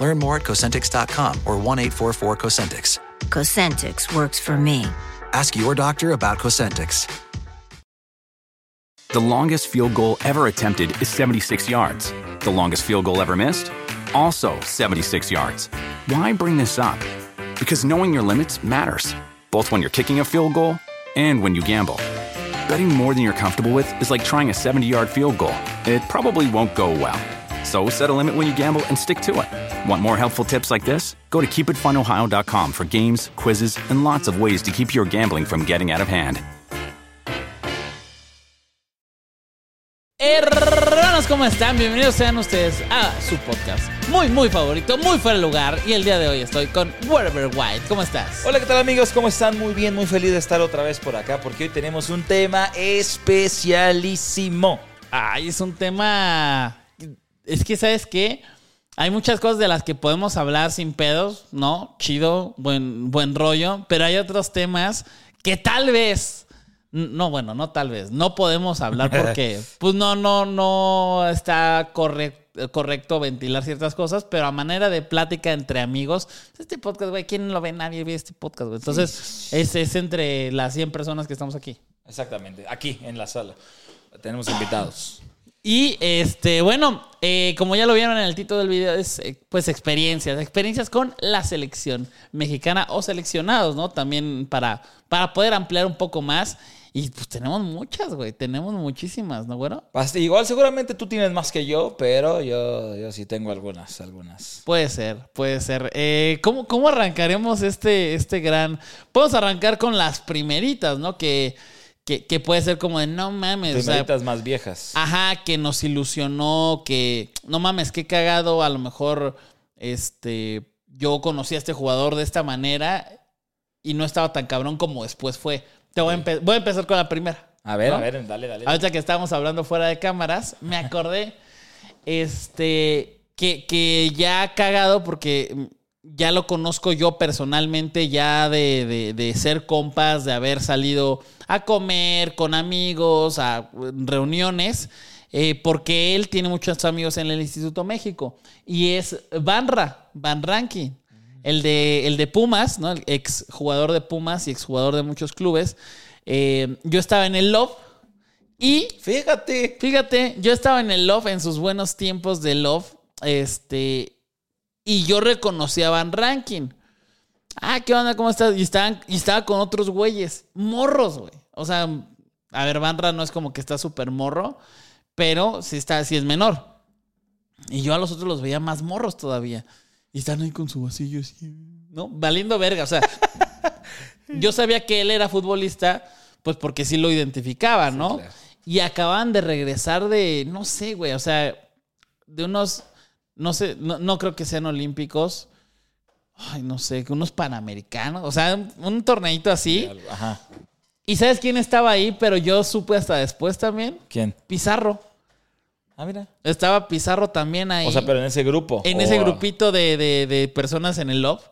Learn more at Cosentix.com or 1 844 Cosentix. Cosentix works for me. Ask your doctor about Cosentix. The longest field goal ever attempted is 76 yards. The longest field goal ever missed? Also 76 yards. Why bring this up? Because knowing your limits matters, both when you're kicking a field goal and when you gamble. Betting more than you're comfortable with is like trying a 70 yard field goal, it probably won't go well. So set a limit when you gamble and stick to it. Want more helpful tips like this? Go to keepitfunohio.com for games, quizzes, and lots of ways to keep your gambling from getting out of hand. Hermanos, ¿cómo están? Bienvenidos sean ustedes a su podcast muy, muy favorito, muy fuera de lugar. Y el día de hoy estoy con Whatever White. ¿Cómo estás? Hola, ¿qué tal amigos? ¿Cómo están? Muy bien, muy feliz de estar otra vez por acá porque hoy tenemos un tema especialísimo. Ay, es un tema... Es que, ¿sabes qué? Hay muchas cosas de las que podemos hablar sin pedos, ¿no? Chido, buen, buen rollo. Pero hay otros temas que tal vez... No, bueno, no tal vez. No podemos hablar porque, pues no, no, no está correcto, correcto ventilar ciertas cosas, pero a manera de plática entre amigos, este podcast, güey, ¿quién lo ve? Nadie ve este podcast, güey. Entonces, es, es entre las 100 personas que estamos aquí. Exactamente, aquí en la sala. Tenemos invitados. Y este, bueno, eh, como ya lo vieron en el título del video, es eh, pues experiencias, experiencias con la selección mexicana o seleccionados, ¿no? También para, para poder ampliar un poco más. Y pues tenemos muchas, güey, tenemos muchísimas, ¿no, bueno? Igual seguramente tú tienes más que yo, pero yo, yo sí tengo algunas, algunas. Puede ser, puede ser. Eh, ¿cómo, ¿Cómo arrancaremos este, este gran...? Podemos arrancar con las primeritas, ¿no? Que, que, que puede ser como de, no mames, o sea, Primeritas más viejas. Ajá, que nos ilusionó, que no mames, qué cagado, a lo mejor este yo conocí a este jugador de esta manera y no estaba tan cabrón como después fue. Te voy, a, empe- voy a empezar con la primera. A ver, ¿no? a ver, dale, dale. Ahorita que estábamos hablando fuera de cámaras, me acordé este que, que ya cagado porque ya lo conozco yo personalmente, ya de, de- de ser compas, de haber salido a comer con amigos, a reuniones, eh, porque él tiene muchos amigos en el Instituto México y es Banra, Van Ranking. El de, el de Pumas, ¿no? El ex jugador de Pumas y ex jugador de muchos clubes. Eh, yo estaba en el Love y Fíjate. Fíjate, yo estaba en el Love, en sus buenos tiempos de Love, este, y yo reconocí a Van Ranking. Ah, ¿qué onda? ¿Cómo estás? Y, estaban, y estaba con otros güeyes, morros, güey. O sea, a ver, Vanra no es como que está súper morro, pero sí, está, sí es menor. Y yo a los otros los veía más morros todavía. Y están ahí con su vasillo así, ¿no? Valiendo verga, o sea. yo sabía que él era futbolista, pues porque sí lo identificaba, ¿no? claro. Y acaban de regresar de, no sé, güey, o sea, de unos, no sé, no, no creo que sean olímpicos. Ay, no sé, que unos panamericanos, o sea, un, un torneito así. Ajá. ¿Y sabes quién estaba ahí? Pero yo supe hasta después también. ¿Quién? Pizarro. Ah, mira. Estaba Pizarro también ahí. O sea, pero en ese grupo. en ese grupito de, de- de personas en el Love.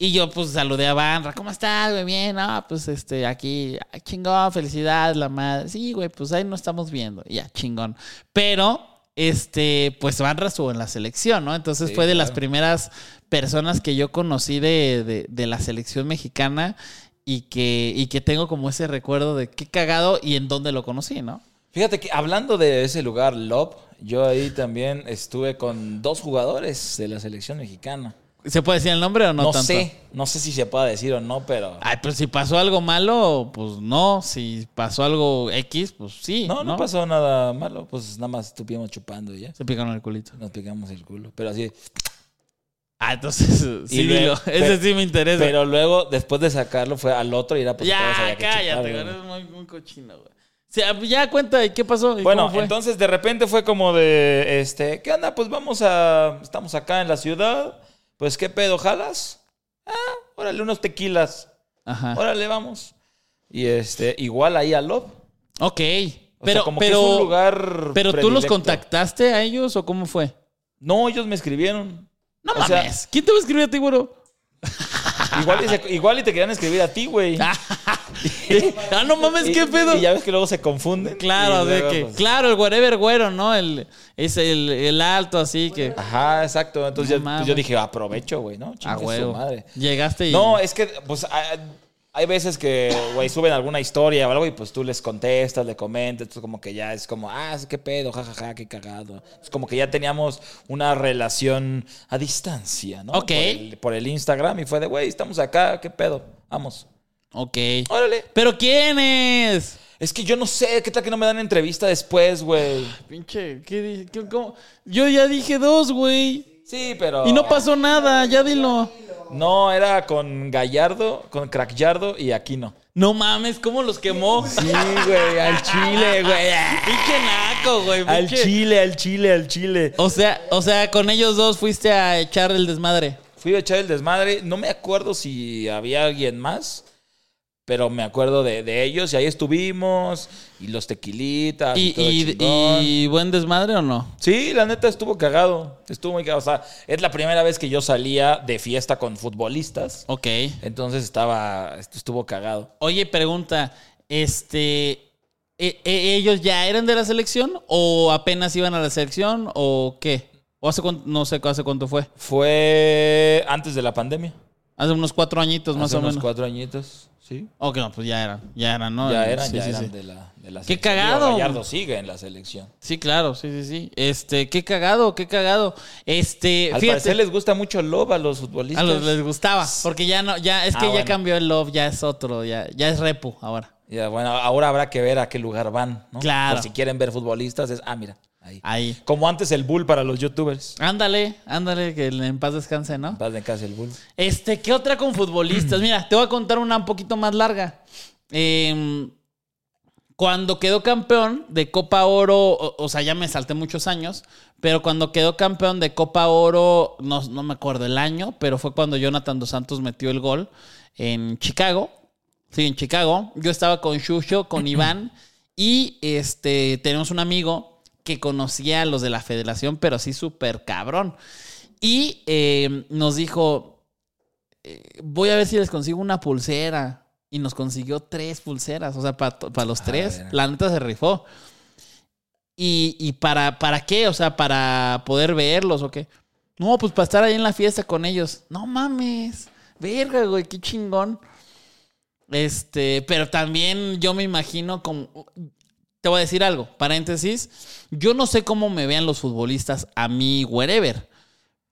Y yo pues saludé a Banra, ¿cómo estás, güey? Bien, no, pues este, aquí, ah, chingón, felicidades, la madre. Sí, güey, pues ahí nos estamos viendo. Ya, chingón. Pero, este, pues Banra estuvo en la selección, ¿no? Entonces Sí, fue de las primeras personas que yo conocí de, de- de la selección mexicana y que, y que tengo como ese recuerdo de qué cagado y en dónde lo conocí, ¿no? Fíjate que hablando de ese lugar, Lop, yo ahí también estuve con dos jugadores de la selección mexicana. ¿Se puede decir el nombre o no, No, tanto? sé, no sé si se puede decir o no, pero... Ay, pero si pasó algo malo, pues no. Si pasó algo X, pues sí. no, no, pasó nada malo, pues nada más estuvimos chupando y ya. Se picaron el culito. Nos picamos el culo, pero así... Ah, entonces sí, Y luego- dilo. Ese sí me interesa. Pero luego, después de sacarlo, fue al otro y era pues ya, cállate, güey. Eres muy, muy cochino, güey. sea, ya cuenta de qué pasó. y Bueno, fue. entonces de repente fue como de, este, ¿qué onda? Pues vamos a, estamos acá en la ciudad, pues ¿qué pedo, jalas? Ah, órale, unos tequilas, Ajá. órale, vamos. Y este, igual ahí a Love. Ok. O Pero, sea, como pero, que es un lugar pero tú los contactaste a ellos o cómo fue? No, ellos me escribieron. No O sea, mames. ¿Quién te va a escribir a ti, güero? igual, y se- igual y te querían escribir a ti, güey. ah, no mames, qué pedo. Y ya ves que luego se confunden. Claro, de luego, que, pues, claro, el wherever güero, ¿no? El, es el, el alto así que. Ajá, exacto. Entonces No yo- pues, yo dije, aprovecho, güey, ¿no? A Chingue su huevo. madre. Llegaste y. No, es que, pues, hay, hay veces que, güey, suben alguna historia o algo y pues tú les contestas, le comentas, entonces como que ya es como, ah, qué pedo, jajaja, qué cagado. Es como que ya teníamos una relación a distancia, ¿no? Ok. Por el, por el Instagram y fue de, güey, estamos acá, qué pedo, vamos. Ok. Órale. ¿Pero quién es? Es que yo no sé, ¿qué tal que no me dan entrevista después, güey? Pinche, ¿qué di- qué- cómo? Yo ya dije dos, güey. Sí, pero... Y no pasó nada, ya dilo. No, era con Gallardo, con Crackyardo y Aquino. No mames, ¿cómo los quemó? Sí, güey, al chile, güey. Pinche naco, güey. Al pinche- chile, al chile, al chile. O sea, o sea, con ellos dos fuiste a echar el desmadre. Fui a echar el desmadre. No me acuerdo si había alguien más, pero me acuerdo de, de ellos y ahí estuvimos. Y los tequilitas. Y, ¿Y, todo y, buen desmadre o no? Sí, la neta estuvo cagado. Estuvo muy cagado. O sea, es la primera vez que yo salía de fiesta con futbolistas. Ok. Entonces estaba, estuvo cagado. Oye, pregunta, este, ¿e- e- ¿ellos ya eran de la selección o apenas iban a la selección o qué? ¿O hace cuánto, no sé hace cuánto fue? Fue antes de la pandemia. Hace unos cuatro añitos más Hace o unos menos. cuatro añitos, sí. Ok, no, pues ya eran, ya eran, ¿no? ya eran, Sí, ya sí, eran sí. de la, de la Qué selección. Digo, cagado. Gallardo sigue en la selección. Sí, claro, sí, sí, sí. Este, qué cagado, qué cagado. Este, Al fíjate, parecer les gusta mucho el Lob a los futbolistas. a los les gustaba, porque ya no, ya, es Ah, que ya bueno. cambió el love, ya es otro, ya, ya es repu ahora. Ya, bueno, ahora habrá que ver a qué lugar van, ¿no? Claro. Si quieren ver futbolistas, es, ah, mira, ahí. Ahí. Como antes el Bull para los youtubers. Ándale, ándale, que en paz descanse, ¿no? Vas de casa el Bull. Este, ¿qué otra con futbolistas? Mira, te voy a contar una un poquito más larga. Em, cuando quedó campeón de Copa Oro, o, o sea, ya me salté muchos años, pero cuando quedó campeón de Copa Oro, no, no me acuerdo el año, pero fue cuando Jonathan Dos Santos metió el gol en Chicago. Sí, en Chicago. Yo estaba con Shusho, con Iván, y este, tenemos un amigo que conocía a los de la federación, pero sí súper cabrón. Y eh, nos dijo, eh, voy a ver si les consigo una pulsera. Y nos consiguió tres pulseras, o sea, para los tres. La neta se rifó. ¿Y, y para, para qué? O sea, para poder verlos o qué. No, pues para estar ahí en la fiesta con ellos. No mames. Verga, güey, qué chingón. Este, pero también yo me imagino como. Te voy a decir algo, paréntesis. Yo no sé cómo me vean los futbolistas a mí, wherever.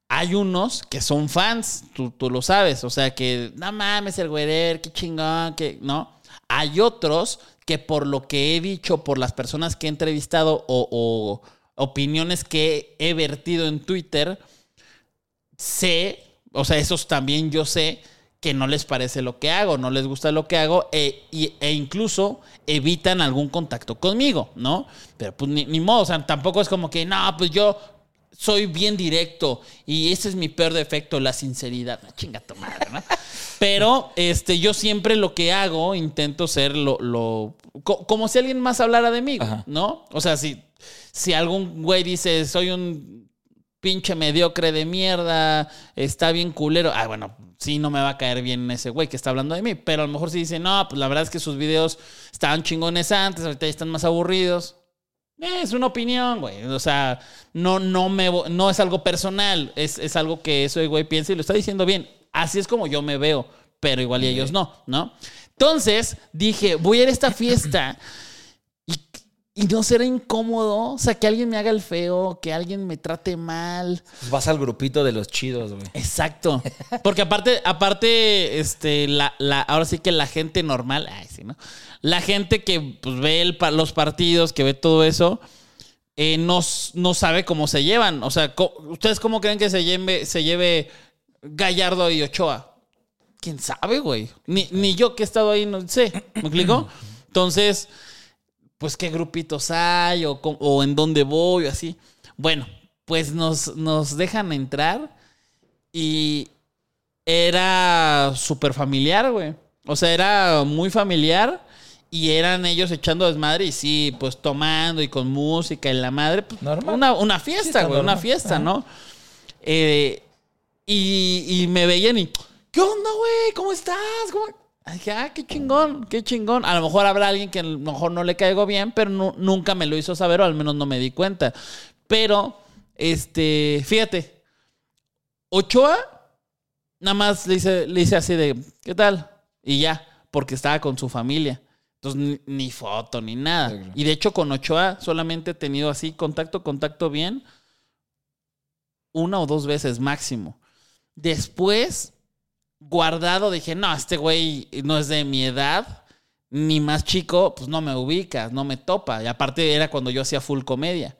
Hay unos que son fans, tú, lo sabes. O sea, que no mames, el wherever, qué chingón, que. No. Hay otros que por lo que he dicho, por las personas que he entrevistado o opiniones que he vertido en Twitter, sé, o sea, esos también yo sé que no les parece lo que hago, no les gusta lo que hago e, e incluso evitan algún contacto conmigo, ¿no? Pero pues ni, ni modo, o sea, tampoco es como que, no, pues yo soy bien directo y ese es mi peor defecto, la sinceridad. No, Chinga tu madre, ¿no? Pero este, yo siempre lo que hago, intento ser lo, lo- co- como si alguien más hablara de mí, Ajá. ¿no? O sea, si, si algún güey dice, soy un pinche mediocre de mierda, está bien culero. Ah, bueno, sí, no me va a caer bien ese güey que está hablando de mí. Pero a lo mejor si dice, no, pues la verdad es que sus videos estaban chingones antes, ahorita ya están más aburridos. Eh, es una opinión, güey. O sea, no, no, me, no es algo personal. Es, es algo que ese güey piensa y lo está diciendo bien. Así es como yo me veo, pero igual y ellos no, ¿no? Entonces dije, voy a ir a esta fiesta y no será incómodo. O sea, que alguien me haga el feo, que alguien me trate mal. Pues vas al grupito de los chidos, güey. Exacto. Porque aparte, aparte, este, la, la, ahora sí que la gente normal, ay, sí, ¿no? La gente que pues, ve el los partidos, que ve todo eso, eh, no, no sabe cómo se llevan. O sea, ¿ustedes cómo creen que se lleve, se lleve Gallardo y Ochoa? ¿Quién sabe, güey? Ni, ni yo que he estado ahí, no sé. ¿Me explico? Entonces, pues qué grupitos hay o, en dónde voy o así. Bueno, pues nos, nos dejan entrar y era súper familiar, güey. O sea, era muy familiar y eran ellos echando desmadre y sí, pues tomando y con música y la madre. Pues. Una, fiesta, güey, una fiesta, Ajá. ¿no? Eh, y, y me veían y, ¿qué onda, güey? ¿Cómo estás? ¿Cómo? Dije, ah, qué chingón, qué chingón. A lo mejor habrá alguien que a lo mejor no le caigo bien, pero nu- nunca me lo hizo saber o al menos no me di cuenta. Pero, este, fíjate, Ochoa, nada más le hice, le hice así de, ¿qué tal? Y ya, porque estaba con su familia. Entonces, ni, ni foto, ni nada. Sí, claro. Y de hecho, con Ochoa solamente he tenido así contacto, contacto bien, una o dos veces máximo. Después, guardado, dije, no, este güey no es de mi edad, ni más chico, pues no me ubicas, no me topa. Y aparte era cuando yo hacía full comedia.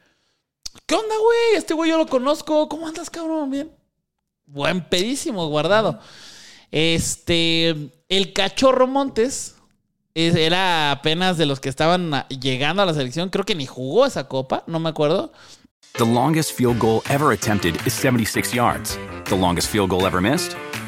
¿Qué onda, güey? Este güey yo lo conozco. ¿Cómo andas, cabrón? Bien. Buen pedísimo, guardado. Este, el cachorro Montes es- era apenas de los que estaban llegando a la selección. Creo que ni jugó esa copa, no me acuerdo. The longest field goal ever attempted is 76 yards. The longest field goal ever missed?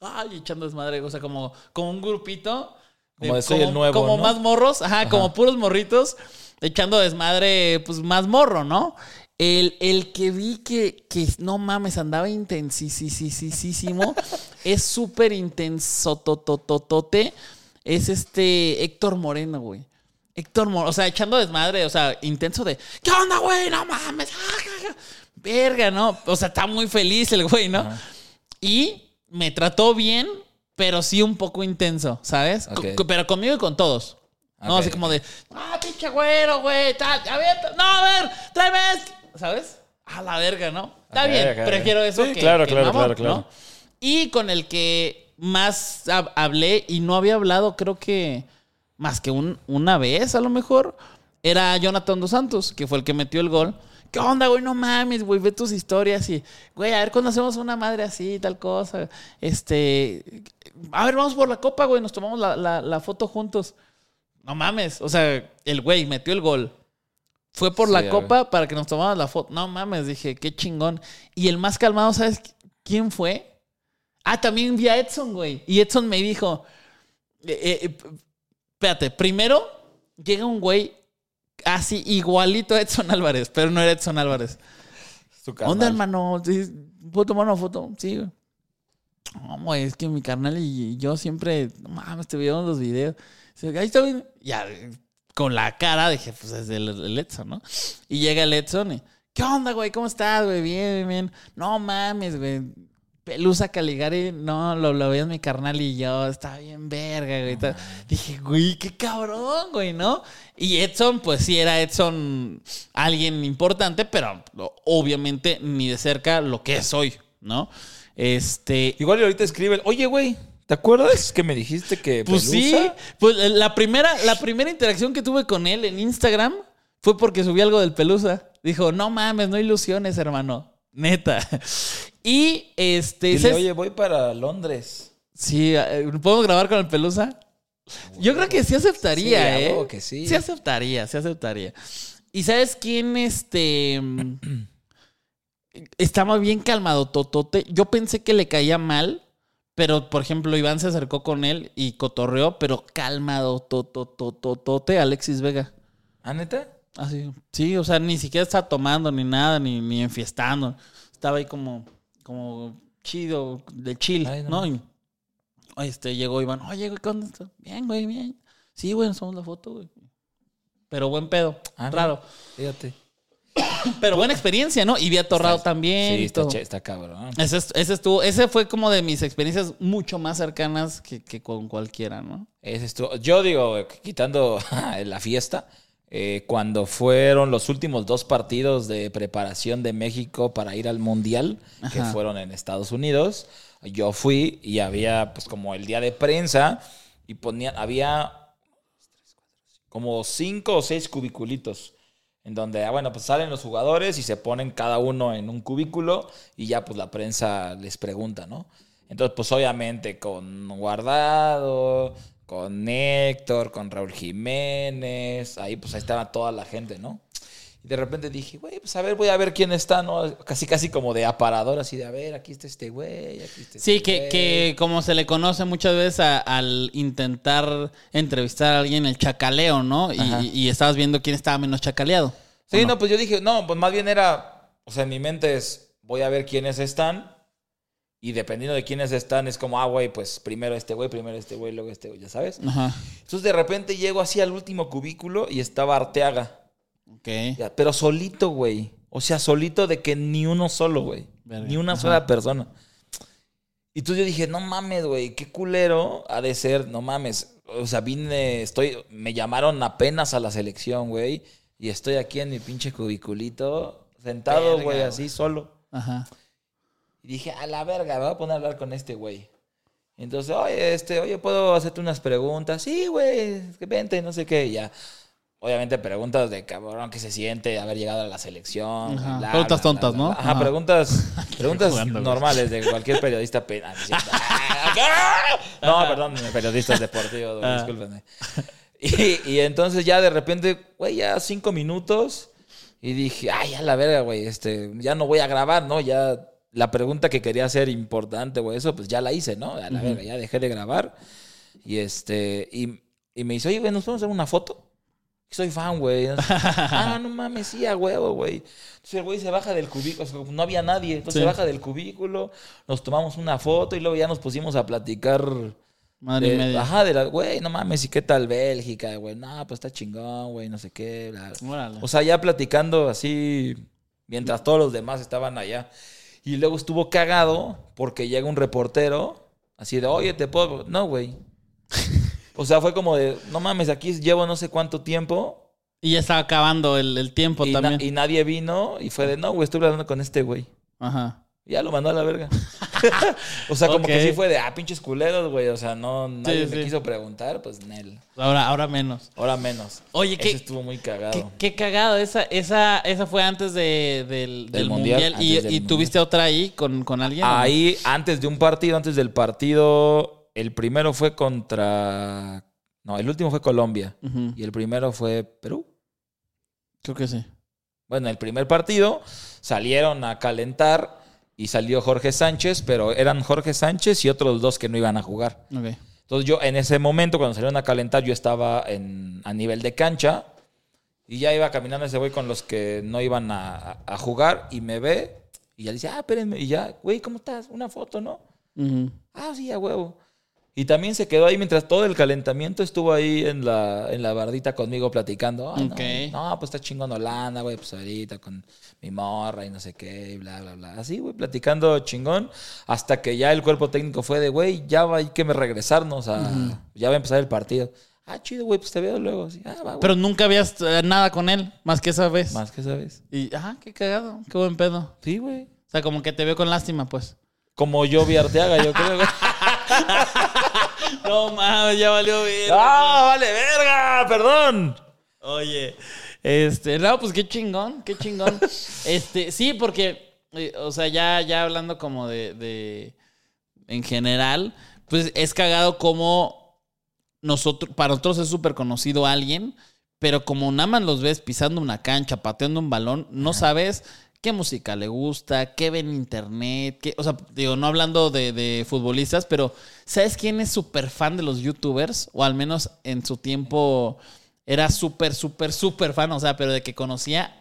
Ay, echando desmadre. O sea, como, como un grupito. Como de soy el nuevo, Como ¿no? más morros. Ajá, como puros morritos. Echando desmadre, pues más morro, ¿no? El, el que vi que, que, no mames, andaba intensísimo. es súper intenso, totototote. Es este Héctor Moreno, güey. Héctor Moreno, o sea, echando desmadre, o sea, intenso de, ¿qué onda, güey? No mames. ah, ja, ja". Verga, ¿no? O sea, está muy feliz el güey, ¿no? Y me trató bien, pero sí un poco intenso, ¿sabes? Pero conmigo y con todos. No, así como de, ah, pinche güero, güey, tal, a ver, no, a ver, tráeme esto", ¿sabes? A la verga, ¿no? Está bien, prefiero eso Sí, que claro, que claro, mamón, claro, claro. ¿no? Y con el que más hab- hablé y no había hablado, creo que más que un- una vez a lo mejor, era Jonathan Dos Santos, que fue el que metió el gol. ¿Qué onda, güey? No mames, güey, ve tus historias y, güey, a ver cuando hacemos una madre así, tal cosa. Este, a ver, vamos por la copa, güey, nos tomamos la, la- la foto juntos. No mames, o sea, el güey metió el gol. Fue por Sí, la copa para que nos tomáramos la foto. No mames, dije, qué chingón. Y el más calmado, ¿sabes quién fue? Ah, también vi a Edson, güey. Y Edson me dijo, eh, eh, p- espérate, primero llega un güey así igualito a Edson Álvarez, pero no era Edson Álvarez. ¿Dónde, hermano? ¿Puedo tomar una foto? Sí, güey. No, es que mi carnal y yo siempre, no mames, te veíamos los videos. Ahí está bien. Ya, con la cara dije, pues es el, el Edson, ¿no? Y llega el Edson y, ¿qué onda, güey? ¿Cómo estás, güey? Bien, bien. No mames, güey. Pelusa Caligari, no, lo, lo veías mi carnal y yo, está bien verga, güey. Dije, güey, qué cabrón, güey, ¿no? Y Edson, pues sí, era Edson alguien importante, pero obviamente ni de cerca lo que es hoy, ¿no? Este, Igual y ahorita escribe, oye, güey, ¿te acuerdas que me dijiste que pues sí, Pelusa? pues la primera, la primera interacción que tuve con él en Instagram fue porque subí algo del Pelusa. Dijo, no mames, no ilusiones, hermano. Neta. Y este. Dile, ¿sabes? oye, voy para Londres. Sí, eh, ¿podemos grabar con el Pelusa? Yo creo que sí aceptaría, Sí, ¿eh? que sí. Sí aceptaría, sí aceptaría. ¿Y sabes quién, este... mm, estaba bien calmado, Totote? Yo pensé que le caía mal, pero, por ejemplo, Iván se acercó con él y cotorreó, pero calmado, Totote, Alexis Vega. ¿Ah, neta? Así, sí, o sea, ni siquiera estaba tomando ni nada, ni, ni enfiestando. Estaba ahí como, como chido, de chill, Ay, no ¿no? Y, este, llegó Iván, oye, güey, ¿cómo estás? Bien, güey, bien. Sí, güey, nos tomamos la foto, güey. Pero buen pedo, Ah, raro. Fíjate. Pero buena experiencia, ¿no? Y vi a Torrado Está- también. Sí, está, che- está cabrón. Ese, es- ese estuvo, ese fue como de mis experiencias mucho más cercanas que, que con cualquiera, ¿no? Ese estuvo- Yo digo, quitando la fiesta, eh, cuando fueron los últimos dos partidos de preparación de México para ir al Mundial, que fueron en Estados Unidos. Yo fui y había pues como el día de prensa y ponían, había como cinco o seis cubiculitos. En donde, ah, bueno, pues salen los jugadores y se ponen cada uno en un cubículo y ya pues la prensa les pregunta, ¿no? Entonces, pues obviamente con Guardado, con Héctor, con Raúl Jiménez, ahí pues ahí estaba toda la gente, ¿no? Y de repente dije, güey, pues a ver, voy a ver quién está, ¿no? Casi, casi como de aparador, así de, a ver, aquí está este güey, aquí está este Sí, que, güey. que como se le conoce muchas veces a- al intentar entrevistar a alguien el chacaleo, ¿no? Y, y estabas viendo quién estaba menos chacaleado. Sí, ¿o no? pues yo dije, no, pues más bien era, o sea, en mi mente es, voy a ver quiénes están y dependiendo de quiénes están es como, ah, güey, pues primero este güey, primero este güey, luego este güey, ya sabes. Ajá. Entonces de repente llego así al último cubículo y estaba Arteaga, Ok. Ya, pero solito, güey. O sea, solito de que ni uno solo, güey. Ni una Ajá. sola persona. Y entonces yo dije, no mames, güey, qué culero ha de ser, no mames. O sea, vine, estoy, me llamaron apenas a la selección, güey. Y estoy aquí en mi pinche cubiculito, sentado, güey. así solo. Ajá. Y dije, a la verga, me voy a poner a hablar con este güey. Entonces, oye, este, oye, ¿puedo hacerte unas preguntas? Sí, güey, vente, no sé qué. Y ya, obviamente, preguntas de cabrón que se siente haber llegado a la selección. Ajá. bla, Preguntas bla, bla, tontas, ¿no? Ajá, Ajá. preguntas, preguntas jugando, normales de cualquier periodista. pe- ah, no perdón, periodistas deportivos, güey, Ah. discúlpenme. Y, y entonces ya de repente, güey, ya cinco minutos. Y dije, ay, a la verga, güey, este, ya no voy a grabar, ¿no? Ya la pregunta que quería hacer importante, güey, eso, pues ya la hice, ¿no? A la verga, ya dejé de grabar. Y este, y, y me dice, oye, güey, ¿nos podemos hacer una foto? Soy fan, güey. ah, no mames, sí, a huevo, güey. Entonces el güey se baja del cubículo, o sea, no había nadie. Entonces Sí. se baja del cubículo, nos tomamos una foto y luego ya nos pusimos a platicar. Madre de-. Ajá, de la, güey, no mames, ¿y qué tal Bélgica, güey? No, pues está chingón, güey, no sé qué. bla, bla. Órale. O sea, ya platicando así, mientras todos los demás estaban allá. Y luego estuvo cagado porque llega un reportero, así de, oye, te puedo. No, güey. O sea, fue como de, no mames, aquí llevo no sé cuánto tiempo Y ya estaba acabando el, el tiempo y, na- también. y nadie vino y fue de, no, güey, estoy hablando con este güey. Ajá. Y ya lo mandó a la verga. o sea, como que sí fue de, ah, pinches culeros, güey. O sea, no, nadie me sí. quiso preguntar, pues, Nel. Ahora, ahora menos. Ahora menos. Oye, Ese ¿qué- estuvo muy cagado. Qué, qué cagado. Esa, esa, esa fue antes de- del, del Mundial, mundial. Y, antes del y tuviste otra ahí con, con alguien. no? Ahí, antes de un partido, antes del partido, el primero fue contra. No, el último fue Colombia. Y el primero fue Perú. Creo que sí. Bueno, el primer partido salieron a calentar y salió Jorge Sánchez, pero eran Jorge Sánchez y otros dos que no iban a jugar. Entonces yo en ese momento, cuando salieron a calentar, yo estaba en, a nivel de cancha y ya iba caminando ese güey con los que no iban a, jugar y me ve y ya dice, ah, espérenme. Y ya, güey, ¿cómo estás? Una foto, ¿no? Ah, sí, a huevo. Y también se quedó ahí mientras todo el calentamiento estuvo ahí en la, en la bardita conmigo platicando. Ah, no, pues está chingón Holanda, güey, pues ahorita con mi morra y no sé qué, y bla, bla, bla. Así, güey, platicando chingón. Hasta que ya el cuerpo técnico fue de, güey, ya va, hay que regresarnos a. Ya va a empezar el partido. Ah, chido, güey, pues te veo luego. Así, ah, va. Pero nunca habías eh, nada con él, más que esa vez. Más que sabes. Y, ah, qué cagado. Qué buen pedo. Sí, güey. O sea, como que te veo con lástima, pues. Como yo vi Arteaga, yo creo, güey. No mames, ya valió bien. ¡Ah, vale, verga! ¡Perdón! Oye, este, no, pues qué chingón, qué chingón. este, sí, porque, eh, o sea, ya, ya hablando como de, de, en general, pues es cagado como nosotros, para nosotros es súper conocido alguien, pero como nada más los ves pisando una cancha, pateando un balón, no sabes qué música le gusta, qué ve en internet, qué, o sea, digo, no hablando de, de futbolistas, pero ¿sabes quién es súper fan de los youtubers? O al menos en su tiempo era súper, súper, súper fan, o sea, pero de que conocía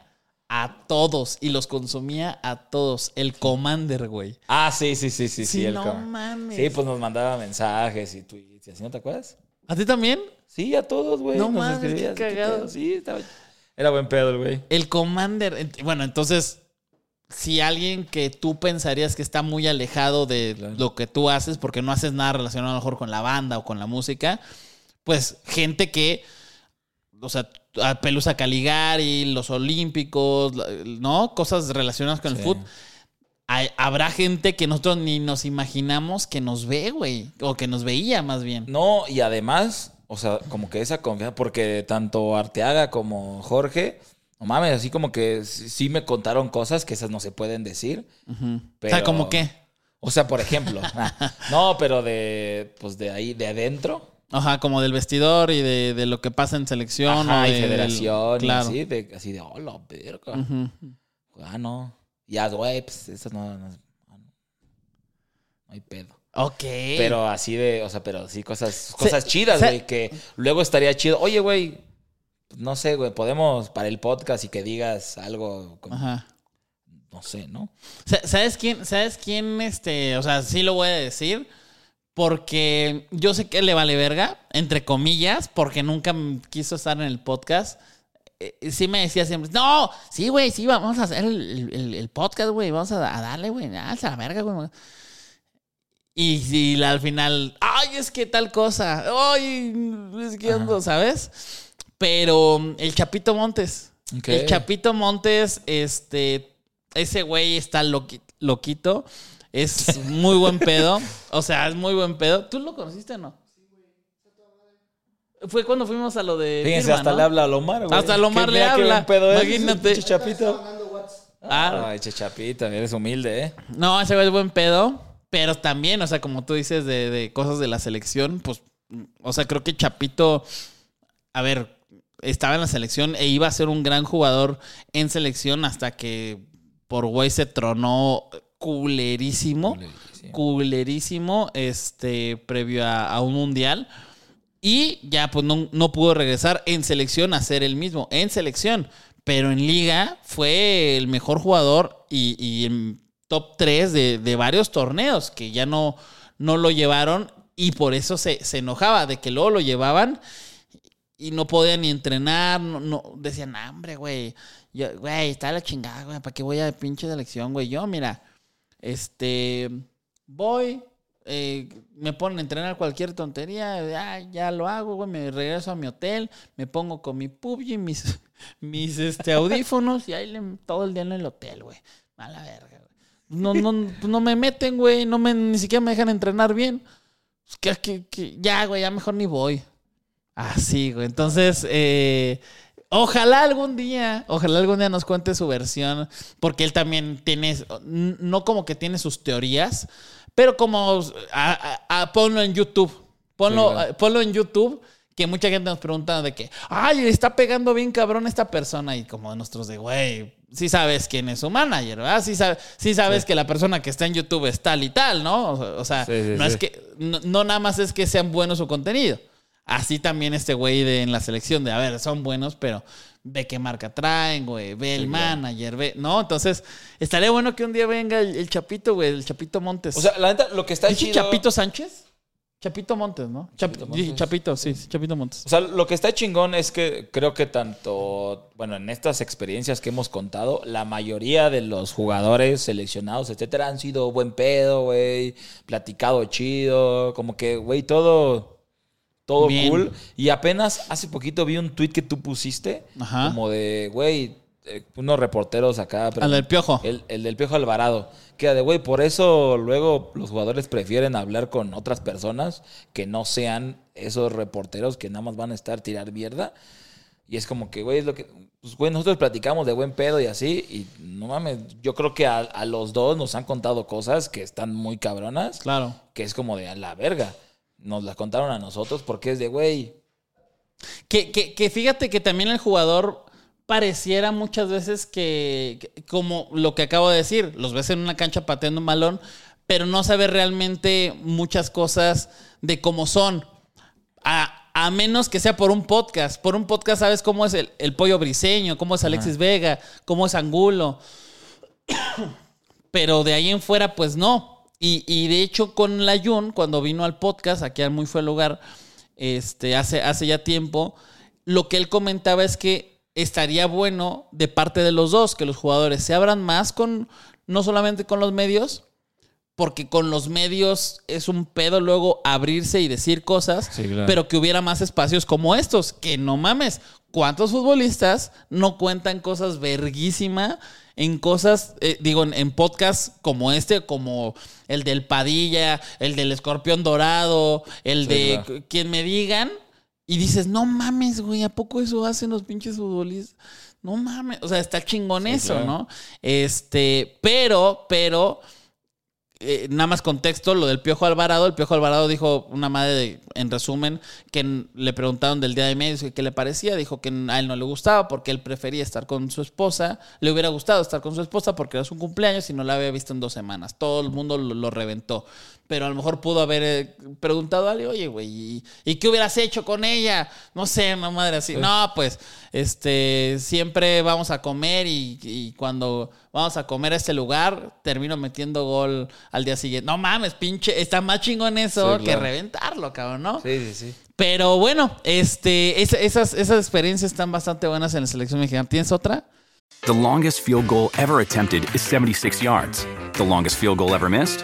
a todos y los consumía a todos. El Commander, güey. Ah, sí, sí, sí, sí, sí. Sí, el no mames. Sí, pues nos mandaba mensajes y tweets y así, ¿no te acuerdas? ¿A ti también? Sí, a todos, güey. No nos mames, qué escribía, así, ¿qué cagado. Sí, estaba... Era buen pedo güey. El Commander. Bueno, entonces, si alguien que tú pensarías que está muy alejado de Claro. lo que tú haces, porque no haces nada relacionado a lo mejor con la banda o con la música, pues gente que o sea, a Pelusa Caligari, los Olímpicos, ¿no? Cosas relacionadas con el fútbol. Hay- habrá gente que nosotros ni nos imaginamos que nos ve, güey. O que nos veía, más bien. No, y además, o sea, como que esa confianza, porque tanto Arteaga como Jorge, no mames, así como que sí, me contaron cosas que esas no se pueden decir. o pero- sea, ¿como qué? O sea, por ejemplo, ah, no, pero de, pues de ahí, de adentro. Ajá, como del vestidor y de, de lo que pasa en selección. Ajá, o y de- del- federación, y claro. así, de, así de, oh, la verga. Ah, no. Ya, güey, pues eso no, no, no, no hay pedo. Ok. Pero así de, o sea, pero sí cosas, cosas Se- chidas, güey, que luego estaría chido. Oye, güey, no sé, güey, podemos para el podcast y que digas algo, como, Ajá. no sé, ¿no? Sa- ¿Sabes quién? ¿Sabes quién? Este, o sea, sí lo voy a decir. Porque yo sé que le vale verga, entre comillas, porque nunca quiso estar en el podcast. Eh, sí me decía siempre, no, sí, güey, sí, vamos a hacer el, el- el podcast, güey, vamos a, a darle, güey, a la verga, güey. Y, y al final, ay, es que tal cosa, ay, es que ando, ¿sabes? Pero mm, el Chapito Montes, el Chapito Montes, este, ese güey está loqui- loquito. Es muy buen pedo. O sea, es muy buen pedo. ¿Tú lo conociste o no? Fue cuando fuimos a lo de. Fíjense, firma, hasta ¿no? le habla a Lomar, güey. Hasta Lomar le habla. pedo Imagínate. Chapito. Ah, Ay, che Chapito, eres humilde, ¿eh? No, ese güey es buen pedo. Pero también, o sea, como tú dices de, de cosas de la selección, pues, o sea, creo que Chapito, a ver, estaba en la selección e iba a ser un gran jugador en selección hasta que por güey se tronó culerísimo. Culerísimo, este, previo a, a un mundial. Y ya, pues no, no pudo regresar en selección a ser el mismo. En selección. Pero en liga fue el mejor jugador y, y en top 3 de, de varios torneos que ya no, no lo llevaron. Y por eso se, se enojaba de que luego lo llevaban y no podían ni entrenar. No, no- decían, "Nah, hombre, güey. Güey, está la chingada, güey. ¿Para qué voy a pinche selección, güey? Yo, mira, este, voy, eh, me ponen a entrenar cualquier tontería, ah, ya lo hago, güey, me regreso a mi hotel, me pongo con mi PUBG, mis, mis este, audífonos y ahí le- todo el día en el hotel, güey. A la verga, güey. No, no, pues no me meten, güey, no me, ni siquiera me dejan entrenar bien. Pues que, que- que- ya, güey, ya mejor ni voy. Así, güey. Entonces, eh, ojalá algún día, ojalá algún día nos cuente su versión, porque él también tiene, no como que tiene sus teorías, pero como, a- a- a- ponlo en YouTube, ponlo, Sí, claro. a- ponlo en YouTube, que mucha gente nos pregunta de que, ay, le está pegando bien cabrón esta persona, y como nosotros de, güey, sí sabes quién es su manager, ¿verdad? Sí, sabe- sí sabes que la persona que está en YouTube es tal y tal, ¿no? O, sea, Sí, no es que, no, no nada más es que sean buenos su contenido. Así también este güey de en la selección de, a ver, son buenos, pero ve qué marca traen, güey, ve el manager, ve, ¿no? Entonces, estaría bueno que un día venga el, el Chapito, güey, el Chapito Montes. O sea, la neta, lo que está ¿Dije chido... Chapito Sánchez? Chapito Montes, ¿no? Chap- Chapito Montes. Chapito, sí, sí, Chapito Montes. O sea, lo que está chingón es que creo que tanto, bueno, en estas experiencias que hemos contado, la mayoría de los jugadores seleccionados, etcétera, han sido buen pedo, güey, platicado chido, como que, güey, todo, todo Bien. cool. Y apenas hace poquito vi un tweet que tú pusiste, Ajá. como de, güey, eh, unos reporteros acá. pero- Al del Piojo. El, el del Piojo Alvarado. Que de, güey, por eso luego los jugadores prefieren hablar con otras personas que no sean esos reporteros que nada más van a estar tirar mierda. Y es como que, güey, es lo que. Pues, güey, nosotros platicamos de buen pedo y así. Y no mames, yo creo que a, a los dos nos han contado cosas que están muy cabronas. Claro. Que es como de a la verga. Nos las contaron a nosotros porque es de, güey. Que, que, que fíjate que también el jugador pareciera muchas veces que, como lo que acabo de decir, los ves en una cancha pateando un balón, pero no sabe realmente muchas cosas de cómo son. A, a menos que sea por un podcast. Por un podcast sabes cómo es el, el pollo briseño, cómo es Alexis Vega, cómo es Angulo. Pero de ahí en fuera, pues no. Y, y de hecho, con la Jun, cuando vino al podcast, aquí al Muy Fue Lugar, este, hace, hace ya tiempo, lo que él comentaba es que estaría bueno de parte de los dos que los jugadores se abran más con, no solamente con los medios, porque con los medios es un pedo luego abrirse y decir cosas, Sí, claro. pero que hubiera más espacios como estos, que no mames, ¿cuántos futbolistas no cuentan cosas verguísima en cosas, eh, digo, en, en podcasts como este, como el del Padilla, el del Escorpión Dorado, el Sí, de claro. quien me digan, y dices, no mames, güey, ¿a poco eso hacen los pinches futbolistas? No mames, o sea, está chingón Sí, eso, claro. ¿no? Este, pero, pero, eh, nada más contexto, lo del Piojo Alvarado. El Piojo Alvarado dijo una madre, de- en resumen, que le preguntaron del Día de Medios que qué le parecía. Dijo que a él no le gustaba porque él prefería estar con su esposa. Le hubiera gustado estar con su esposa porque era su cumpleaños y no la había visto en dos semanas. Todo el mundo lo, lo reventó. Pero a lo mejor pudo haber eh, preguntado a alguien, oye, güey, ¿y, y qué hubieras hecho con ella? No sé, una madre así. No, pues, este, siempre vamos a comer y, y cuando vamos a comer a este lugar, termino metiendo gol al día siguiente. No mames, pinche, está más chingón eso Sí, que claro. reventarlo, cabrón, ¿no? Sí, sí, sí. Pero bueno, este, es- esas, esas experiencias están bastante buenas en la selección mexicana. ¿Tienes otra? The longest field goal ever attempted is 76 yards. The longest field goal ever missed?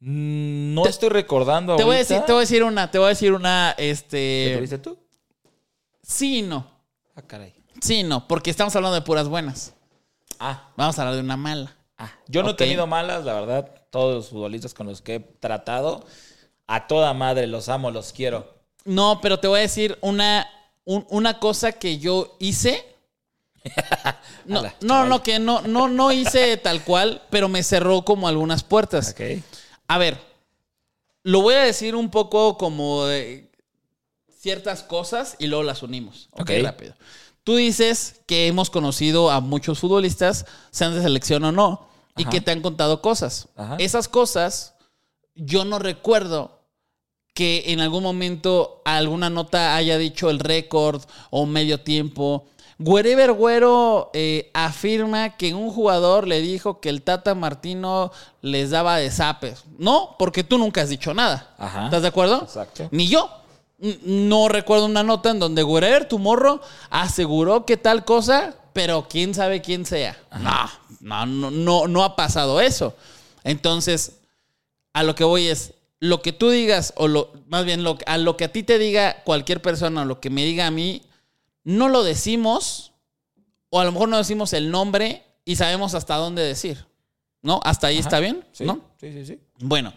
Mm, No estoy recordando Te voy, a decir, te voy a decir una, te voy a decir una, ¿Qué este... tuviste tú? Sí y no. Ah, caray. Sí y no, porque estamos hablando de puras buenas. Ah, Vamos a hablar de una mala. ah. Yo no he tenido malas, la verdad. Todos los futbolistas con los que he tratado, a toda madre, los amo, los quiero. No, pero te voy a decir una, un- una cosa que yo hice. No, no, no, que no, no, no hice tal cual, pero me cerró como algunas puertas. Ok. A ver, lo voy a decir un poco como de ciertas cosas y luego las unimos. Ok, Ok. rápido. Tú dices que hemos conocido a muchos futbolistas, sean de selección o no, y Ajá. que te han contado cosas. Ajá. Esas cosas, yo no recuerdo que en algún momento alguna nota haya dicho el récord o medio tiempo. Wherever Güero eh, afirma que un jugador le dijo que el Tata Martino les daba de zapes. No, porque tú nunca has dicho nada. Ajá. ¿Estás de acuerdo? Exacto. Ni yo. No recuerdo una nota en donde Wherever tu morro aseguró que tal cosa, pero quién sabe quién sea. No, no, no, no, no ha pasado eso. Entonces, a lo que voy es, lo que tú digas, o lo, más bien lo, a lo que a ti te diga cualquier persona, o lo que me diga a mí, no lo decimos, o a lo mejor no decimos el nombre y sabemos hasta dónde decir. ¿No? ¿Hasta ahí está bien? Sí, ¿No? sí, sí, sí. Bueno,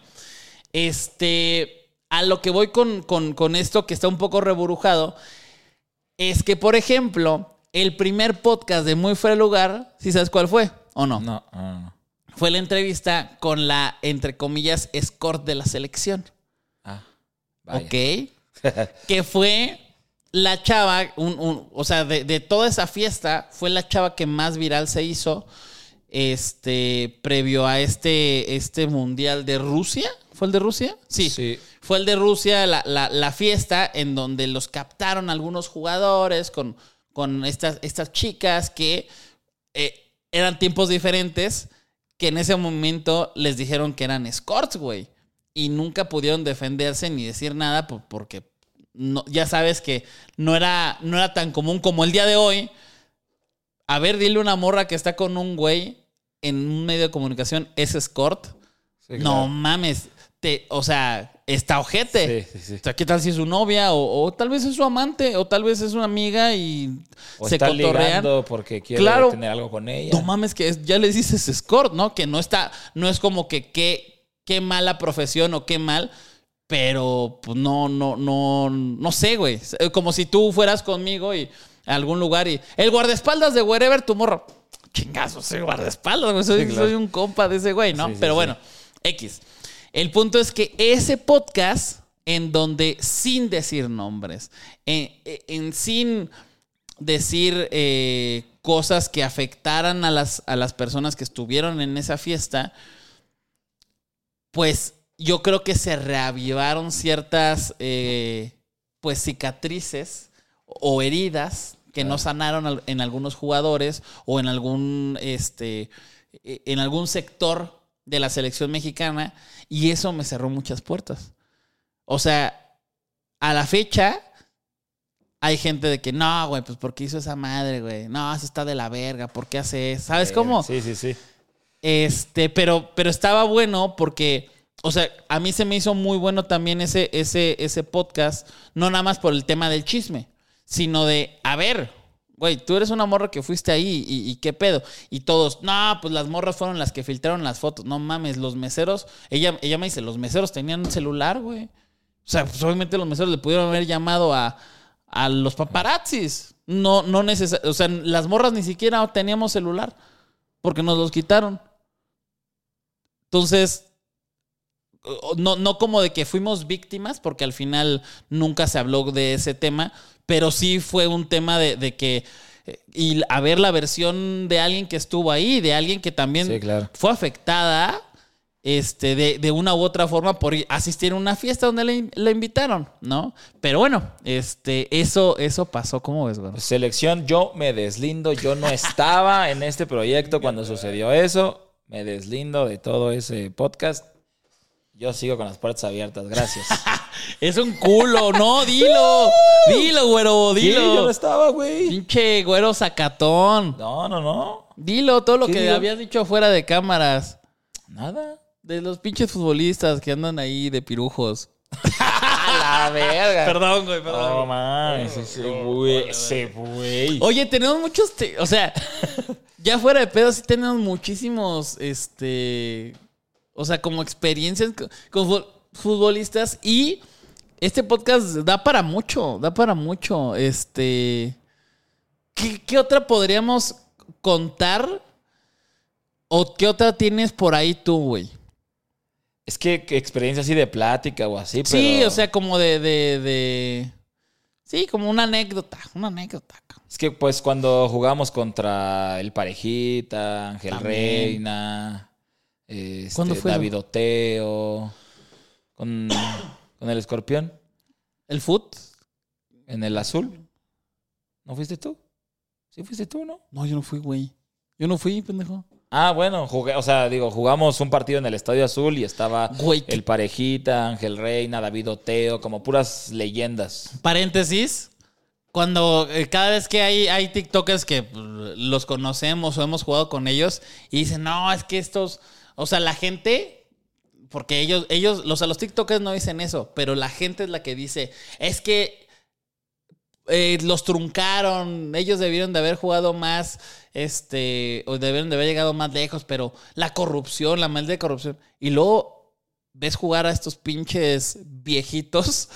este, a lo que voy con, con- con esto que está un poco reburujado, es que, por ejemplo, el primer podcast de Muy Fuera Lugar, ¿sí sabes cuál fue? ¿O no? No, no, no. Fue la entrevista con la, entre comillas, escort de la selección. Ah, vaya. ¿Ok? que fue la chava, un- un- o sea, de, de toda esa fiesta, fue la chava que más viral se hizo este, previo a este, este mundial de Rusia. ¿Fue el de Rusia? Sí. Sí. Fue el de Rusia, la, la- la fiesta en donde los captaron algunos jugadores con, con estas, estas chicas que eh, eran tiempos diferentes, que en ese momento les dijeron que eran escorts, güey. Y nunca pudieron defenderse ni decir nada po- porque no, ya sabes que no era, no era tan común como el día de hoy. A ver, dile una morra que está con un güey en un medio de comunicación, es escort. Sí, No mames. Te, o sea, está ojete. Sí, sí. O sea, ¿qué tal si es su novia? O, o tal vez es su amante, o tal vez es una amiga y O se está cotorrean. porque quiere Claro. tener algo con ella. No mames, que es- ya les dices escort, ¿no? Que no está, no es como que qué, qué mala profesión o qué mal, pero pues no, no, no, no sé, güey. Eh, Como si tú fueras conmigo y a algún lugar y el guardaespaldas de wherever tu morro. Chingazo, soy guardaespaldas, güey. Soy, Sí, claro. soy un compa de ese güey, ¿no? Sí, sí, pero bueno, X. El punto es que ese podcast, en donde sin decir nombres, en, en sin decir eh, cosas que afectaran a las, a las personas que estuvieron en esa fiesta, pues yo creo que se reavivaron ciertas, eh, pues, cicatrices o heridas que no sanaron en algunos jugadores o en algún, este, eh, en algún sector de la selección mexicana y eso me cerró muchas puertas. O sea, a la fecha hay gente de que no, güey, pues porque hizo esa madre, güey. No, eso está de la verga, ¿por qué hace eso? ¿Sabes cómo? Sí, sí, sí. Este, pero, pero estaba bueno porque, o sea, a mí se me hizo muy bueno también ese, ese, ese podcast, no nada más por el tema del chisme, sino de, a ver, güey, tú eres una morra que fuiste ahí y, qué pedo. Y todos, no, pues las morras fueron las que filtraron las fotos. No mames, los meseros, ella, ella me dice, los meseros tenían celular, güey. O sea, pues obviamente los meseros le pudieron haber llamado a, a los paparazzis. No, no necesariamente, o sea, las morras ni siquiera teníamos celular porque nos los quitaron. Entonces, no, no como de que fuimos víctimas, porque al final nunca se habló de ese tema, pero sí fue un tema de, de que, eh, y a ver la versión de alguien que estuvo ahí, de alguien que también Sí, claro. fue afectada este, de, de una u otra forma por asistir a una fiesta donde le, le invitaron, ¿no? Pero bueno, este, eso, eso pasó, ¿cómo ves, güey? Selección, yo me deslindo. Yo no estaba en este proyecto cuando sucedió eso. Me deslindo de todo ese podcast. Yo sigo con las puertas abiertas. Gracias. Es un culo, no, dilo, dilo, güero, Sí, dilo. yo no estaba, güey. Pinche güero sacatón. No, no, no. Dilo todo lo ¿Qué que digo? habías dicho fuera de cámaras. Nada. De los pinches futbolistas que andan ahí de pirujos. La verga. Perdón, güey, No mames, ese güey, ese güey. Oye, tenemos muchos, te- o sea, ya fuera de pedo sí tenemos muchísimos, este, o sea, como experiencias co- con, fu- futbolistas y este podcast da para mucho, da para mucho, este, ¿qué, qué otra podríamos contar o qué otra tienes por ahí tú, güey? Es que, que experiencia así de plática o así, pero. Sí, o sea, como de, de, de, sí, como una anécdota, una anécdota. Es que pues cuando jugamos contra el Parejita, Ángel También. Reina, este, ¿Cuándo fue eso? David Oteo, con, con el escorpión, El foot. en el azul. ¿No fuiste tú? Sí fuiste tú, ¿no? No, yo no fui, güey. Yo no fui, pendejo. Ah, bueno, jugué, o sea, digo, jugamos un partido en el Estadio Azul y estaba Güey, el Parejita, Ángel Reina, David Oteo, como puras leyendas. paréntesis. Cuando eh, cada vez que hay, hay TikTokers que pues, los conocemos o hemos jugado con ellos y dicen, no, es que estos, o sea, la gente, porque ellos, ellos, los, los TikTokers no dicen eso, pero la gente es la que dice, es que eh, los truncaron, ellos debieron de haber jugado más, este, o debieron de haber llegado más lejos, pero la corrupción, la maldita corrupción. Y luego ves jugar a estos pinches viejitos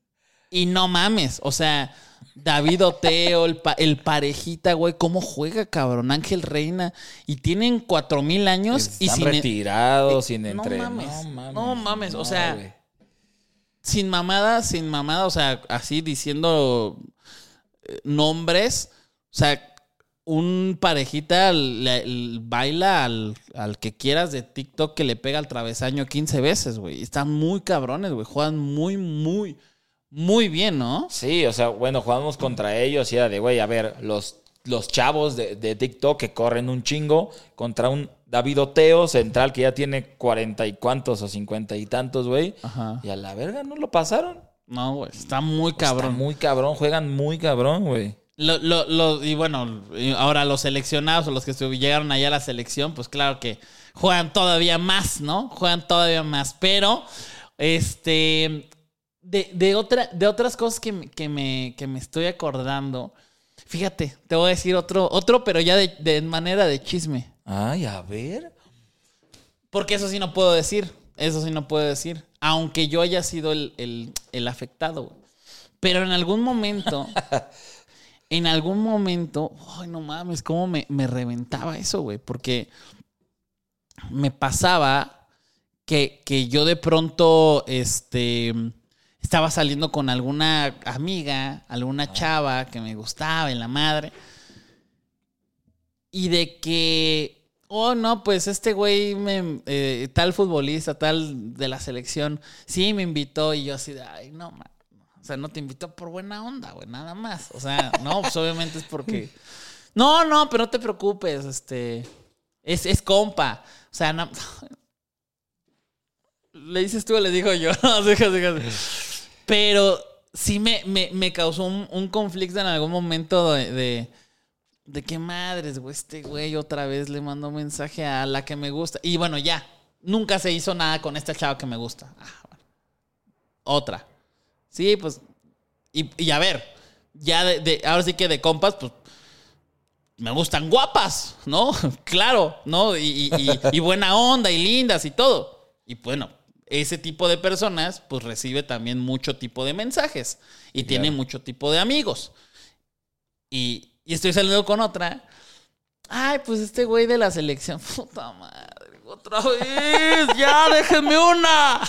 y no mames, o sea, David Oteo, el, pa- el parejita, güey, ¿cómo juega, cabrón? Ángel Reina. Y tienen cuatro mil años y Están sin, e- retirados, eh, sin no entrenar. mames, No mames. no mames, o sea, güey. sin mamada, sin mamada, o sea, así diciendo eh, nombres, o sea, un parejita le- le baila al, al que quieras de TikTok que le pega al travesaño 15 veces, güey. Están muy cabrones, güey. Juegan muy, muy, muy bien, ¿no? Sí, o sea, bueno, jugamos contra ellos y era de, güey, a ver, los, los chavos de, de TikTok que corren un chingo contra un David Oteo central que ya tiene cuarenta y cuantos o cincuenta y tantos, güey. Ajá. Y a la verga no lo pasaron. No, güey. Está muy cabrón. Está muy cabrón, juegan muy cabrón, güey. Lo- lo- lo- y bueno, ahora los seleccionados o los que llegaron allá a la selección, pues claro que juegan todavía más, ¿no? Juegan todavía más. Pero, este, de, de otra, de otras cosas que, me- que, me, que me estoy acordando, fíjate, te voy a decir otro, otro pero ya de, de manera de chisme. Ay, a ver. Porque eso sí no puedo decir. Eso sí no puedo decir. Aunque yo haya sido el, el- el afectado. güey. Pero en algún momento. en algún momento. Ay, no mames, cómo me, me reventaba eso, güey. Porque me pasaba que, que yo de pronto. Este. Estaba saliendo con alguna amiga, alguna chava que me gustaba en la madre. Y de que oh, no, pues este güey, me, eh, tal futbolista, tal de la selección, sí me invitó y yo así de, ay, no, man. O sea, no te invitó por buena onda, güey, nada más. O sea, no, pues obviamente es porque... No, no, pero no te preocupes, este... Es, es compa. O sea, no... Le dices tú o le digo yo. No, déjate. Pero sí me, me, me causó un, un conflicto en algún momento de, de, qué madres, güey, este güey otra vez le mandó mensaje a la que me gusta. Y bueno, ya, nunca se hizo nada con esta chava que me gusta. Ah. Otra. Sí, pues, y, a ver, ya de, ahora sí que de compas, pues, me gustan guapas, ¿no? claro, ¿no? Y buena onda y lindas y todo. Y bueno, ese tipo de personas, pues recibe también mucho tipo de mensajes y tiene mucho tipo de amigos. Y, y estoy saliendo con otra. Ay, pues este güey de la selección. Puta madre, otra vez. Ya, déjenme una.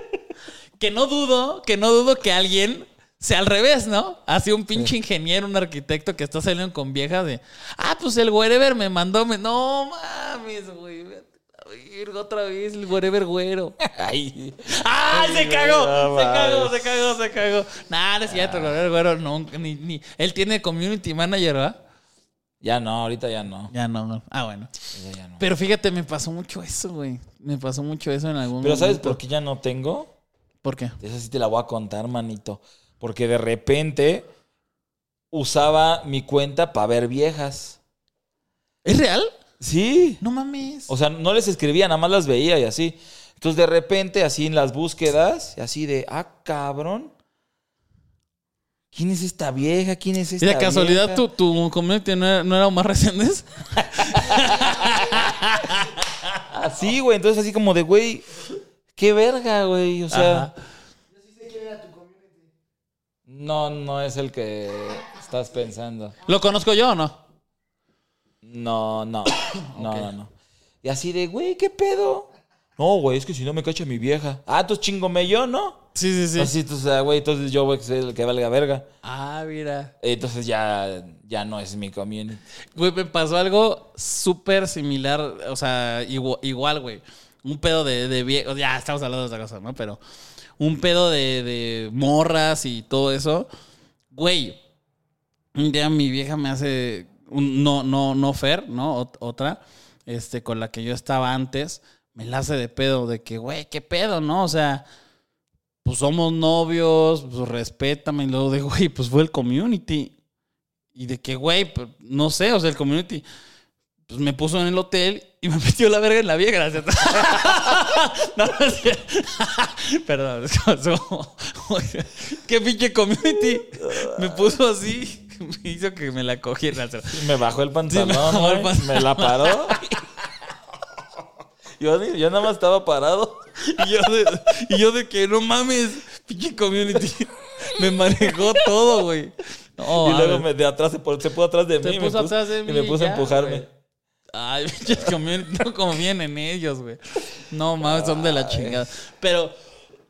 que no dudo, que no dudo que alguien sea al revés, ¿no? Así un pinche ingeniero, un arquitecto que está saliendo con viejas de. Ah, pues el wherever me mandó. Me... No mames, güey. Otra vez el wherever güero. Ay. ¡Ay, se cagó! no se cagó, se cagó, se cagó. Nah, no es cierto, el wherever güero no, ni, ni. Él tiene community manager, ¿verdad? Ya no, ahorita ya no. Ya no, no. Ah, bueno. Ya, ya no. Pero fíjate, me pasó mucho eso, güey. Me pasó mucho eso en algún Pero ¿sabes por qué ya no tengo? ¿Por qué? Esa sí te la voy a contar, manito. Porque de repente usaba mi cuenta para ver viejas. ¿Es real? Sí. No mames. O sea, no les escribía, nada más las veía y así. Entonces de repente, así en las búsquedas, y así de, ah, cabrón. ¿Quién es esta vieja? ¿Quién es esta ¿Y de casualidad vieja? tu, tu community no era, no era Omar Reséndez? Así, güey. Entonces así como de, güey, qué verga, güey. O sea... Ajá. No, no es el que estás pensando. ¿Lo conozco yo o no? No, no. No, no, no. Y así de, güey, ¿qué pedo? No, güey, es que si no me cacha mi vieja. Ah, entonces chingome yo, ¿no? Sí, sí, sí. Así, entonces, güey, entonces yo voy a ser el que valga verga. Ah, mira. Entonces ya, ya no es mi community. Güey, me pasó algo súper similar, o sea, igual, güey. Un pedo de, de vie- Ya, estamos hablando de otra cosa, ¿no? Pero un pedo de, de morras y todo eso. Güey, un día mi vieja me hace. No, no, no Fer, ¿no? Ot- otra, este, con la que yo estaba antes, me la hace de pedo, de que, güey, ¿qué pedo, no? O sea, pues somos novios, pues respétame. Y luego de, güey, pues fue el community. Y de que, güey, pues, no sé, o sea, el community pues me puso en el hotel y me metió la verga en la vieja, no, no es cierto. Perdón, es como- qué pinche community. Me puso así, me hizo que me la cogiera. Me bajó el pantalón, me bajó el güey, pantalón. me la paró. Yo, yo nada más estaba parado. Y yo de, y yo de que no mames, pinche community. Me manejó todo, güey. No, y luego me, de atrás se, pu- se puso atrás de Se mí. y puso me puso, atrás de mí Y me puso a empujarme. Ay, pinches community, no como vienen ellos, güey. No mames, son de la chingada. Pero,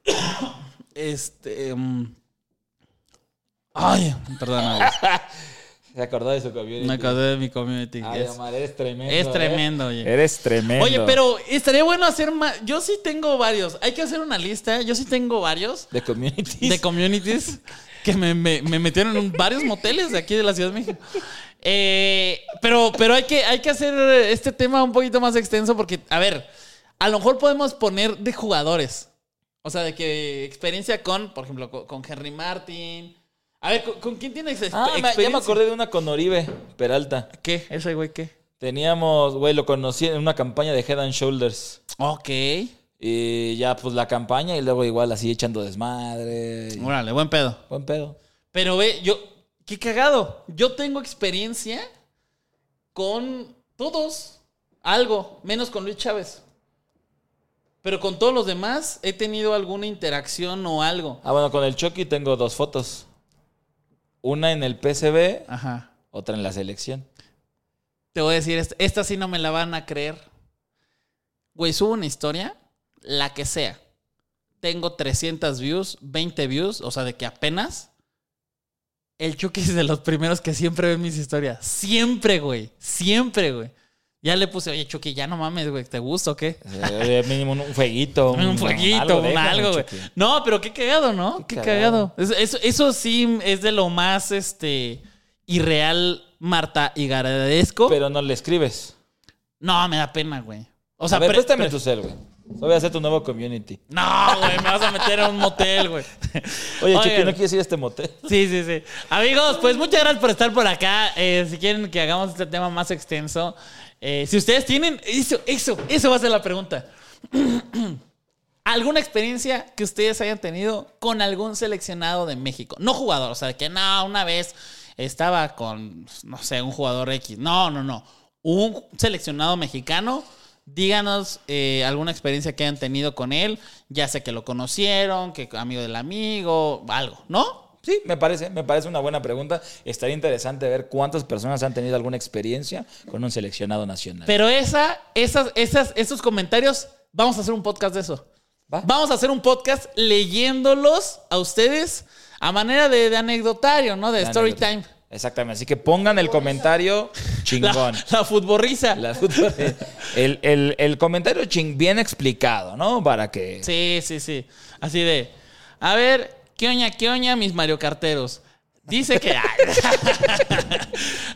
este. mm, ay, perdón. Se acordó de su community. Me acordé de mi community. Ay, es, Omar, eres tremendo. es ¿eh? tremendo, oye. Eres tremendo. Oye, pero estaría bueno hacer más. Yo sí tengo varios. Hay que hacer una lista. Yo sí tengo varios De community. de communities que me, me- me metieron en varios moteles de aquí de la Ciudad de México. Eh, pero pero hay, que, hay que hacer este tema un poquito más extenso porque, a ver, a lo mejor podemos poner de jugadores. O sea, de que experiencia con, por ejemplo, con, con Henry Martin. A ver, ¿con, con quién tienes ex- Ah, experiencia? ya me acordé de una con Oribe Peralta. ¿Qué? ¿Ese güey qué? Teníamos, güey, lo conocí en una campaña de Head and Shoulders. Ok. Y ya, pues la campaña y luego igual así echando desmadre. y- Órale, buen pedo. Buen pedo. Pero ve, yo, qué cagado. Yo tengo experiencia con todos, algo, menos con Luis Chávez. Pero con todos los demás he tenido alguna interacción o algo. Ah, bueno, con el Chucky tengo dos fotos. Una en el PCB, Ajá. otra en la selección. Te voy a decir, esta, esta sí no me la van a creer. Güey, subo una historia, la que sea. Tengo 300 views, 20 views, o sea, de que apenas. El Chucky es de los primeros que siempre ven mis historias. Siempre, güey. Siempre, güey. Ya le puse, oye, Chucky, ya no mames, güey, ¿te gusta o qué? Eh, mínimo un fueguito. Un fueguito, un algo, güey. No, pero qué cagado, ¿no? Qué, Qué cagado. cagado. Eso, eso, sí es de lo más, este, irreal, Marta, y agradezco. Pero no le escribes. no, me da pena, güey. O sea, a ver, préstame tu cel, güey. Voy a hacer tu nuevo community. No, güey, me vas a meter a un motel, güey. Oye, Oigan. ¿no quieres ir a este motel? Sí, sí, sí. Amigos, pues muchas gracias por estar por acá. Eh, si quieren que hagamos este tema más extenso, eh, si ustedes tienen, eso, eso, eso va a ser la pregunta. ¿Alguna experiencia que ustedes hayan tenido con algún seleccionado de México? No jugador, o sea, que no, una vez estaba con, no sé, un jugador X. No, no, no. Un seleccionado mexicano. Díganos eh, alguna experiencia que hayan tenido con él, ya sea que lo conocieron, que amigo del amigo, algo, ¿no? Sí, me parece, me parece una buena pregunta. Estaría interesante ver cuántas personas han tenido alguna experiencia con un seleccionado nacional. Pero esa, esas, esas, esos comentarios, vamos a hacer un podcast de eso. ¿Va? Vamos a hacer un podcast leyéndolos a ustedes a manera de, de anecdotario, ¿no? De story time. Exactamente. Así que pongan el comentario chingón. La, la el, el- el comentario ching bien explicado, ¿no? Para que. Sí, sí, sí. Así de, a ver, ¿qué oña, qué oña, mis Mario Carteros? Dice que...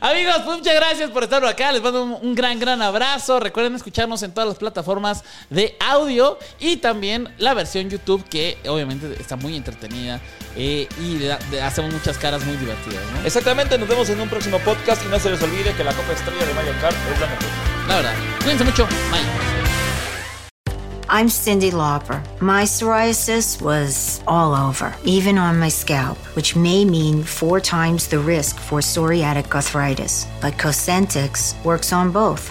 Amigos, pues muchas gracias por estar acá. Les mando un, un gran, gran abrazo. Recuerden escucharnos en todas las plataformas de audio y también la versión YouTube que obviamente está muy entretenida eh, y de- hacemos muchas caras muy divertidas, ¿no? Exactamente, nos vemos en un próximo podcast y no se les olvide que la Copa Estrella de Mario Kart es la mejor. La verdad. Cuídense mucho. Bye. I'm Cindy Lauper. My psoriasis was all over, even on my scalp, which may mean four times the risk for psoriatic arthritis. But Cosentix works on both.